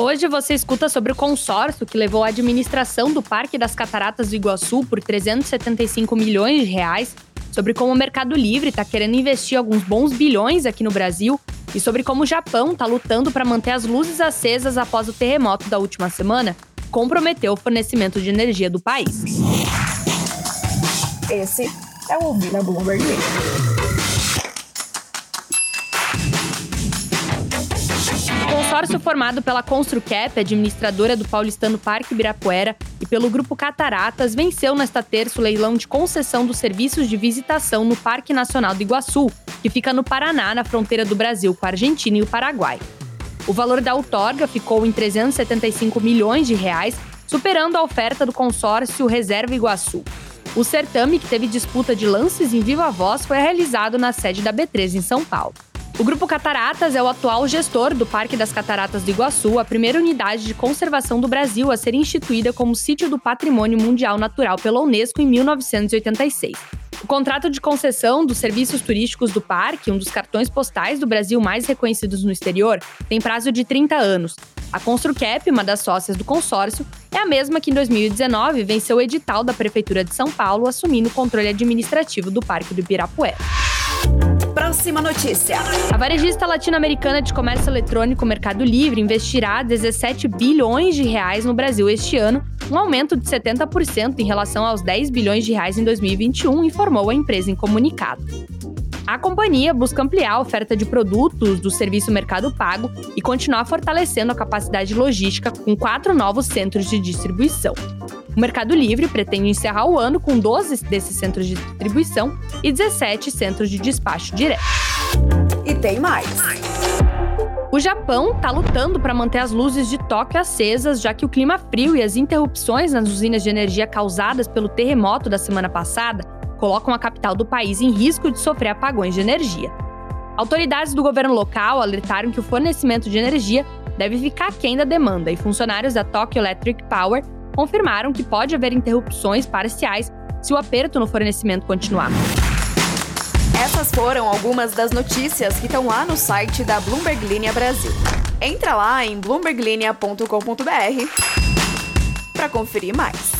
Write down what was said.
Hoje você escuta sobre o consórcio que levou a administração do Parque das Cataratas do Iguaçu por 375 milhões de reais, sobre como o Mercado Livre está querendo investir alguns bons bilhões aqui no Brasil e sobre como o Japão está lutando para manter as luzes acesas após o terremoto da última semana, comprometeu o fornecimento de energia do país. Esse é o Ouvir Bloomberg consórcio formado pela Construcap, administradora do paulistano Parque Ibirapuera, e pelo Grupo Cataratas, venceu nesta terça o leilão de concessão dos serviços de visitação no Parque Nacional do Iguaçu, que fica no Paraná, na fronteira do Brasil com a Argentina e o Paraguai. O valor da outorga ficou em 375 milhões de reais, superando a oferta do consórcio Reserva Iguaçu. O certame, que teve disputa de lances em viva voz, foi realizado na sede da B3 em São Paulo. O Grupo Cataratas é o atual gestor do Parque das Cataratas do Iguaçu, a primeira unidade de conservação do Brasil a ser instituída como sítio do Patrimônio Mundial Natural pela Unesco em 1986. O contrato de concessão dos serviços turísticos do parque, um dos cartões postais do Brasil mais reconhecidos no exterior, tem prazo de 30 anos. A Construcap, uma das sócias do consórcio, é a mesma que em 2019 venceu o edital da Prefeitura de São Paulo, assumindo o controle administrativo do Parque do Ibirapuera. Próxima notícia. A varejista latino-americana de comércio eletrônico Mercado Livre investirá 17 bilhões de reais no Brasil este ano, um aumento de 70% em relação aos 10 bilhões de reais em 2021, informou a empresa em comunicado. A companhia busca ampliar a oferta de produtos do serviço Mercado Pago e continuar fortalecendo a capacidade logística com quatro novos centros de distribuição. O Mercado Livre pretende encerrar o ano com 12 desses centros de distribuição e 17 centros de despacho direto. E tem mais. O Japão está lutando para manter as luzes de Tóquio acesas, já que o clima frio e as interrupções nas usinas de energia causadas pelo terremoto da semana passada colocam a capital do país em risco de sofrer apagões de energia. Autoridades do governo local alertaram que o fornecimento de energia deve ficar aquém da demanda e funcionários da Tokyo Electric Power confirmaram que pode haver interrupções parciais se o aperto no fornecimento continuar. Essas foram algumas das notícias que estão lá no site da Bloomberg Linha Brasil. Entra lá em bloomberglinea.com.br para conferir mais.